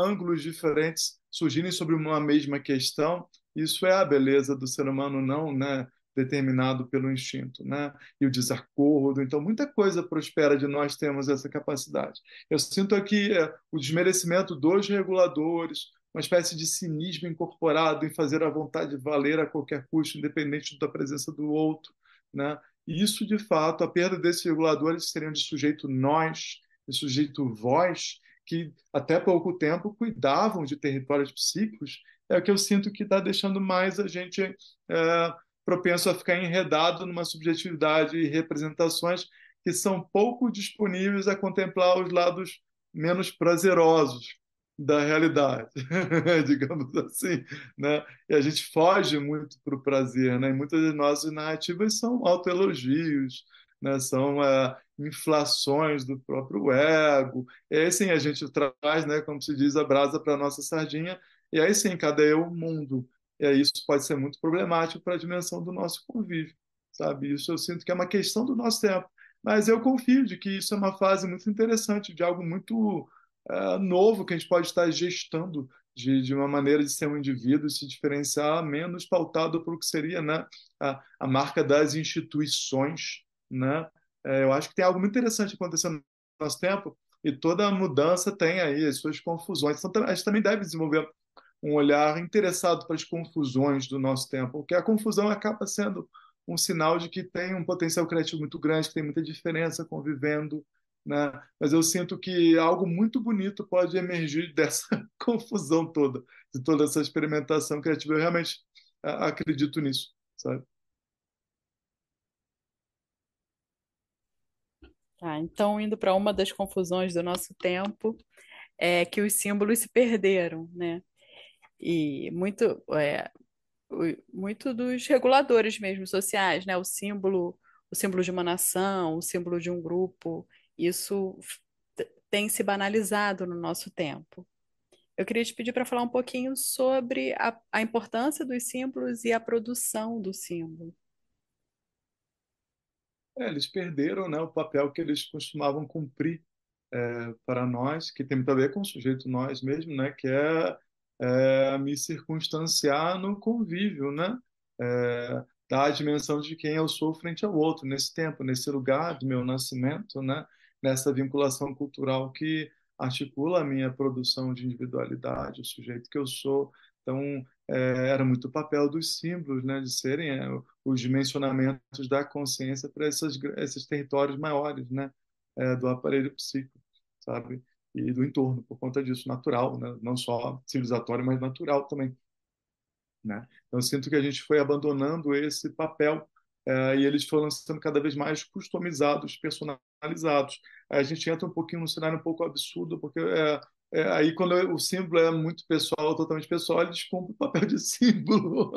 ângulos diferentes surgirem sobre uma mesma questão. Isso é a beleza do ser humano, não né, determinado pelo instinto, né? E o desacordo. Então, muita coisa prospera de nós termos essa capacidade. Eu sinto aqui é, o desmerecimento dos reguladores, uma espécie de cinismo incorporado em fazer a vontade valer a qualquer custo, independente da presença do outro, né? E isso, de fato, a perda desses reguladores seriam de sujeito nós, de sujeito vós, que até pouco tempo cuidavam de territórios psíquicos, é o que eu sinto que está deixando mais a gente é, propenso a ficar enredado numa subjetividade e representações que são pouco disponíveis a contemplar os lados menos prazerosos da realidade, digamos assim, né? E a gente foge muito para o prazer, né? E muitas das nossas narrativas são autoelogios, né? São é, inflações do próprio ego. E aí sim a gente traz, né, como se diz, a brasa para a nossa sardinha, e aí sim, cadê o mundo? E aí isso pode ser muito problemático para a dimensão do nosso convívio, sabe? Isso eu sinto que é uma questão do nosso tempo. Mas eu confio de que isso é uma fase muito interessante, de algo muito uh, novo que a gente pode estar gestando de, de uma maneira de ser um indivíduo, se diferenciar menos pautado por o que seria né, a, a marca das instituições, né? É, eu acho que tem algo muito interessante acontecendo no nosso tempo e toda mudança tem aí as suas confusões. Então, a gente também deve desenvolver um olhar interessado para as confusões do nosso tempo, porque a confusão acaba sendo um sinal de que tem um potencial criativo muito grande, que tem muita diferença convivendo, né? Mas eu sinto que algo muito bonito pode emergir dessa confusão toda, de toda essa experimentação criativa. Eu realmente acredito nisso, sabe? Tá, então, indo para uma das confusões do nosso tempo, é que os símbolos se perderam, né? E muito, é, muito dos reguladores mesmo sociais, né? O símbolo, o símbolo de uma nação, o símbolo de um grupo, isso tem se banalizado no nosso tempo. Eu queria te pedir para falar um pouquinho sobre a, a importância dos símbolos e a produção do símbolo. É, eles perderam né, o papel que eles costumavam cumprir é, para nós, que tem muito a ver com o sujeito nós mesmo, né, que é, é me circunstanciar no convívio, né, é, dar a dimensão de quem eu sou frente ao outro, nesse tempo, nesse lugar do meu nascimento, né, nessa vinculação cultural que articula a minha produção de individualidade, o sujeito que eu sou. Então, é, era muito o papel dos símbolos, né, de serem é, os dimensionamentos da consciência para esses, territórios maiores, né, é, do aparelho psíquico, sabe, e do entorno, por conta disso, natural, né, não só civilizatório, mas natural também, né. Então, eu sinto que a gente foi abandonando esse papel é, e eles foram sendo cada vez mais customizados, personalizados. A gente entra um pouquinho num cenário um pouco absurdo, porque é, é, aí quando o símbolo é muito pessoal, totalmente pessoal, ele descumpre o papel de símbolo,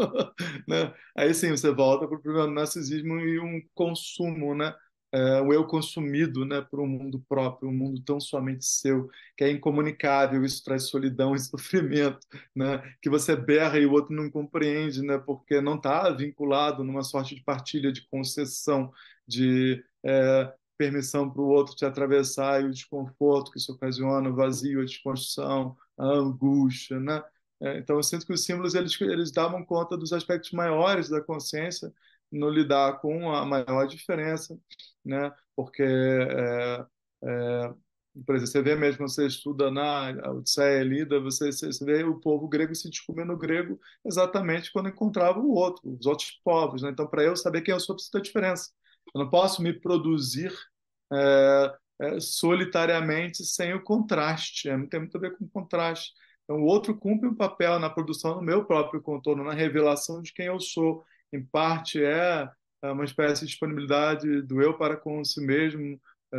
né? Aí sim, você volta para o problema do narcisismo e um consumo, né? É, o eu consumido, né, por um mundo próprio, um mundo tão somente seu, que é incomunicável, isso traz solidão e sofrimento, né? Que você berra e o outro não compreende, né? Porque não está vinculado numa sorte de partilha, de concessão, de é, permissão para o outro te atravessar e o desconforto que isso ocasiona, o vazio, a desconstrução, a angústia, né? É, então eu sinto que os símbolos eles eles davam conta dos aspectos maiores da consciência no lidar com a maior diferença, né? Porque é, é, por exemplo, você vê mesmo você estuda na Odisseia Lida, você, você vê o povo grego se descobrindo grego exatamente quando encontrava o outro, os outros povos. Né? Então, para eu saber quem eu sou, precisa da diferença. Eu não posso me produzir é, é, solitariamente sem o contraste. É, tem muito a ver com contraste. Então, o outro cumpre um papel na produção do meu próprio contorno, na revelação de quem eu sou. Em parte, é, é uma espécie de disponibilidade do eu para com si mesmo, é,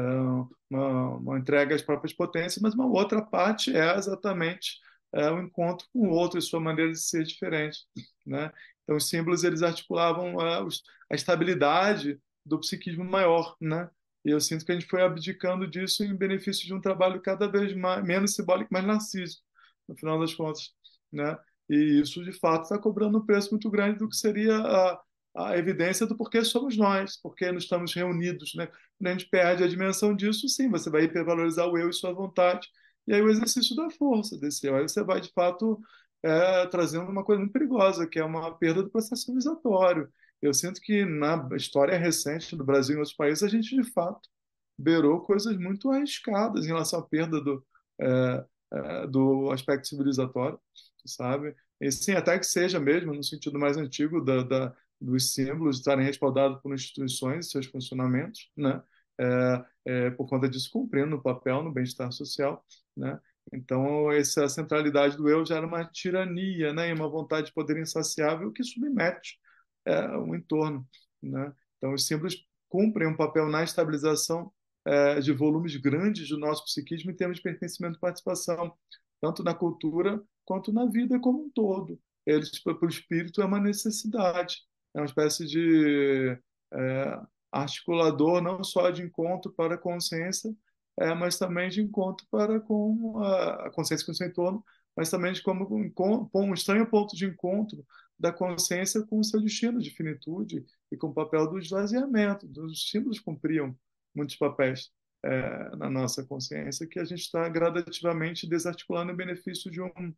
uma, uma entrega às próprias potências, mas uma outra parte é exatamente é, o encontro com o outro e sua maneira de ser diferente. Né? Então, os símbolos eles articulavam a, a estabilidade do psiquismo maior, né? E eu sinto que a gente foi abdicando disso em benefício de um trabalho cada vez mais, menos simbólico, mais narciso, no final das contas, né? E isso, de fato, está cobrando um preço muito grande do que seria a, a evidência do porquê somos nós, porque nós estamos reunidos, né? Quando a gente perde a dimensão disso, sim, você vai hipervalorizar o eu e sua vontade, e aí o exercício da força desse eu, aí você vai, de fato, é, trazendo uma coisa muito perigosa, que é uma perda do processo civilizatório, eu sinto que na história recente do Brasil e em outros países, a gente, de fato, beirou coisas muito arriscadas em relação à perda do, é, é, do aspecto civilizatório, sabe? E sim, até que seja mesmo no sentido mais antigo da, da dos símbolos estarem respaldados por instituições e seus funcionamentos, né? É, é, por conta disso, cumprindo o papel no bem-estar social, né? Então, essa centralidade do eu já era uma tirania, né? E uma vontade de poder insaciável que submete é, o entorno. Né? Então, os símbolos cumprem um papel na estabilização é, de volumes grandes do nosso psiquismo em termos de pertencimento e participação, tanto na cultura quanto na vida como um todo. Eles, para o espírito, é uma necessidade, é uma espécie de é, articulador não só de encontro para a consciência, é, mas também de encontro para com a, consciência com o seu entorno, mas também de como um, um estranho ponto de encontro da consciência com o seu destino de finitude e com o papel do esvaziamento. Os símbolos cumpriam muitos papéis é, na nossa consciência que a gente está gradativamente desarticulando em benefício de um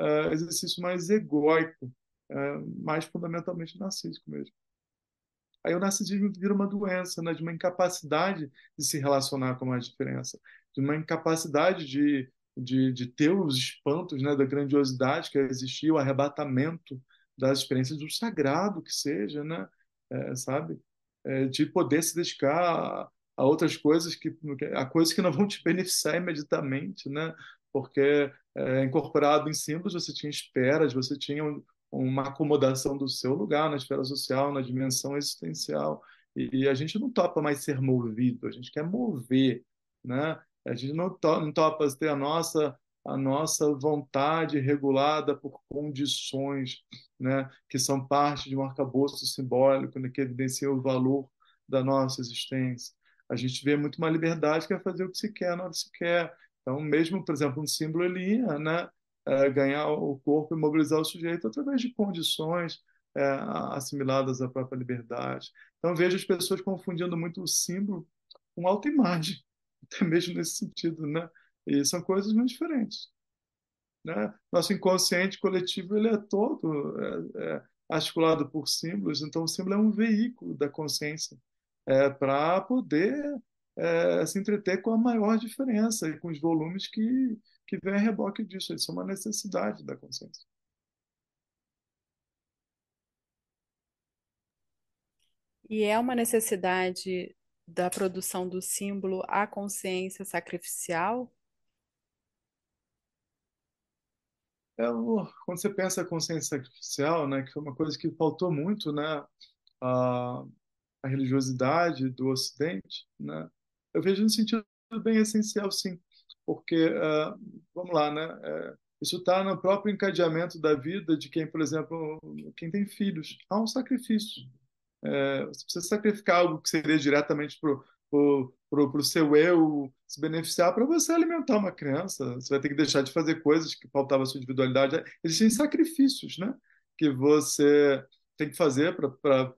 uh, exercício mais egóico, uh, mais fundamentalmente narcísico mesmo. Aí o narcisismo vira uma doença, né, de uma incapacidade de se relacionar com a diferença, de uma incapacidade de, de, de ter os espantos né, da grandiosidade que existia, o arrebatamento das experiências do sagrado que seja, né? É, sabe? É, de poder se dedicar a, outras coisas que a coisas que não vão te beneficiar imediatamente, né? Porque é, incorporado em símbolos você tinha esperas, você tinha um, uma acomodação do seu lugar na esfera social, na dimensão existencial. E, e, a gente não topa mais ser movido, a gente quer mover, né? A gente não, to, não topa ter a nossa a nossa vontade regulada por condições, né, que são parte de um arcabouço simbólico né, que evidencia o valor da nossa existência. A gente vê muito uma liberdade que é fazer o que se quer que se quer. Então, mesmo, por exemplo, um símbolo ele ia né, é, ganhar o corpo e mobilizar o sujeito através de condições é, assimiladas à própria liberdade. Então, vejo as pessoas confundindo muito o símbolo com autoimagem, até mesmo nesse sentido, né? E são coisas muito diferentes. Né? Nosso inconsciente coletivo ele é todo é, é articulado por símbolos, então o símbolo é um veículo da consciência é, para poder é, se entreter com a maior diferença e com os volumes que, que vem a reboque disso. Isso é uma necessidade da consciência. E é uma necessidade da produção do símbolo a consciência sacrificial? É, quando você pensa a consciência sacrificial, né, que foi uma coisa que faltou muito, né, a, a religiosidade do Ocidente, né, eu vejo no sentido bem essencial, sim, porque, uh, vamos lá, né? Uh, isso está no próprio encadeamento da vida de quem, por exemplo, quem tem filhos. Há um sacrifício. É, você precisa sacrificar algo que seria diretamente para o seu eu se beneficiar para você alimentar uma criança. Você vai ter que deixar de fazer coisas que faltavam a sua individualidade. Existem sacrifícios né, que você tem que fazer para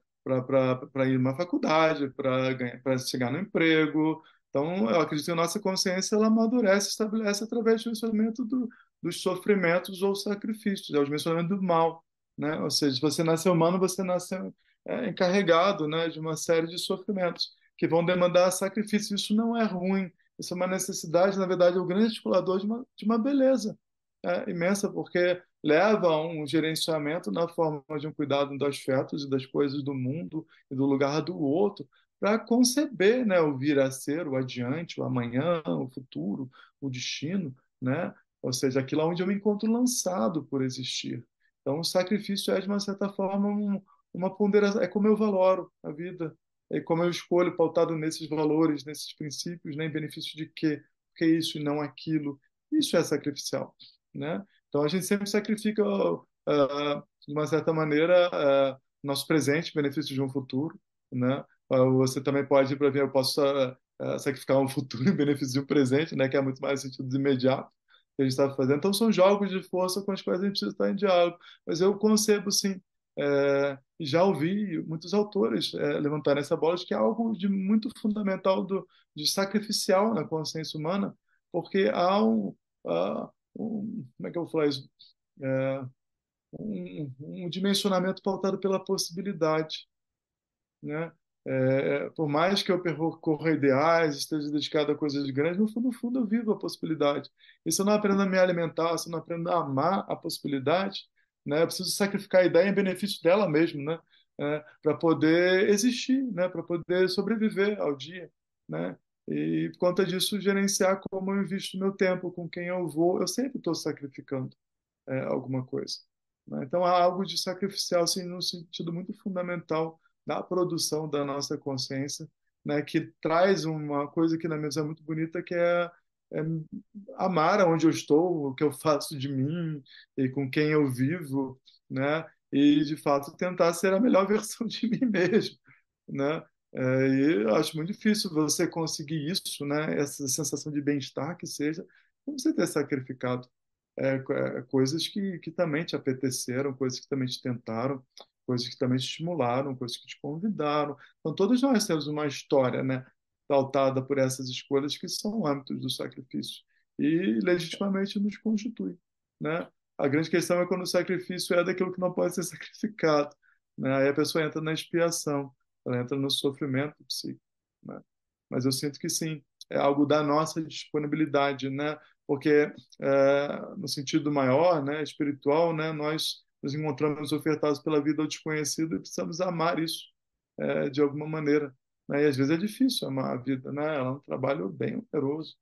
ir numa faculdade, para chegar no emprego. Então, eu acredito que a nossa consciência ela amadurece, estabelece através do instrumento do, dos sofrimentos ou sacrifícios, é o dimensionamento do mal. Né? Ou seja, se você nasce humano, você nasce é, encarregado né, de uma série de sofrimentos que vão demandar sacrifício. Isso não é ruim, isso é uma necessidade, na verdade, é o grande articulador de uma, de uma beleza é, imensa, porque leva a um gerenciamento na forma de um cuidado dos afetos e das coisas do mundo e do lugar do outro, para conceber né, o vir a ser, o adiante, o amanhã, o futuro, o destino, né? ou seja, aquilo onde eu me encontro lançado por existir. Então, o sacrifício é, de uma certa forma, um, uma ponderação, é como eu valoro a vida, é como eu escolho pautado nesses valores, nesses princípios, né, em benefício de quê? Porque isso e não aquilo. Isso é sacrificial, né? Então, a gente sempre sacrifica, uh, de uma certa maneira, uh, nosso presente benefício de um futuro, né? Você também pode, para mim, eu posso sacrificar um futuro em benefício de um presente, né? Que é muito mais sentido imediato que a gente está fazendo. Então, são jogos de força com os quais a gente precisa estar em diálogo. Mas eu concebo, sim, é, já ouvi muitos autores é, levantarem essa bola de que é algo de muito fundamental, do, de sacrificial na consciência humana, porque há um, uh, um como é que eu vou falar isso? É, um, um dimensionamento pautado pela possibilidade, né? É, por mais que eu percorra ideais, esteja dedicado a coisas grandes, no fundo, no fundo eu vivo a possibilidade. E se eu não aprendo a me alimentar, se eu não aprendo a amar a possibilidade, né, eu preciso sacrificar a ideia em benefício dela mesmo, né, é, para poder existir, né, para poder sobreviver ao dia, né. E por conta disso, gerenciar como eu invisto meu tempo, com quem eu vou, eu sempre estou sacrificando é, alguma coisa. Né? Então há algo de sacrificial, assim, no sentido muito fundamental da produção da nossa consciência, né, que traz uma coisa que na mesa é muito bonita, que é, é amar aonde eu estou, o que eu faço de mim e com quem eu vivo, né, e de fato tentar ser a melhor versão de mim mesmo, né. É, e acho muito difícil você conseguir isso, né, essa sensação de bem-estar que seja, você ter sacrificado é, é, coisas que, que também te apeteceram, coisas que também te tentaram, coisas que também te estimularam, coisas que te convidaram. Então, todos nós temos uma história, né, pautada por essas escolhas que são âmbitos do sacrifício e legitimamente nos constitui, né? A grande questão é quando o sacrifício é daquilo que não pode ser sacrificado, né? Aí a pessoa entra na expiação, ela entra no sofrimento psíquico, né? Mas eu sinto que sim, é algo da nossa disponibilidade, né? Porque é, no sentido maior, né, espiritual, né, nós nos encontramos ofertados pela vida ao desconhecido e precisamos amar isso é, de alguma maneira. Né? E às vezes é difícil amar a vida, né? Ela é um trabalho bem oneroso,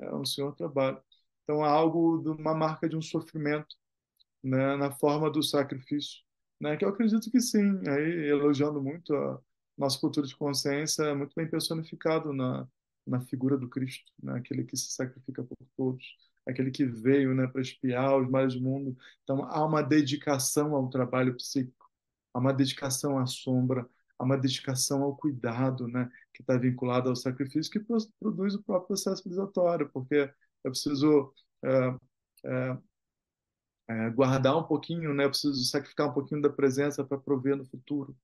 é um senhor trabalho. Então há algo de uma marca de um sofrimento, né? Na forma do sacrifício, né? Que eu acredito que sim. Aí elogiando muito a nossa cultura de consciência, é muito bem personificado na na figura do Cristo, né? Aquele que se sacrifica por todos aquele que veio né, para espiar os males do mundo. Então, há uma dedicação ao trabalho psíquico, há uma dedicação à sombra, há uma dedicação ao cuidado, né, que está vinculado ao sacrifício, que produz o próprio processo civilizatório, porque eu preciso é, é, é, guardar um pouquinho, né, eu preciso sacrificar um pouquinho da presença para prover no futuro.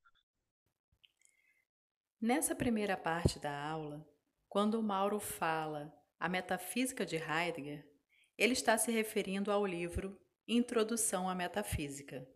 Nessa primeira parte da aula, quando Mauro fala a metafísica de Heidegger, ele está se referindo ao livro Introdução à Metafísica,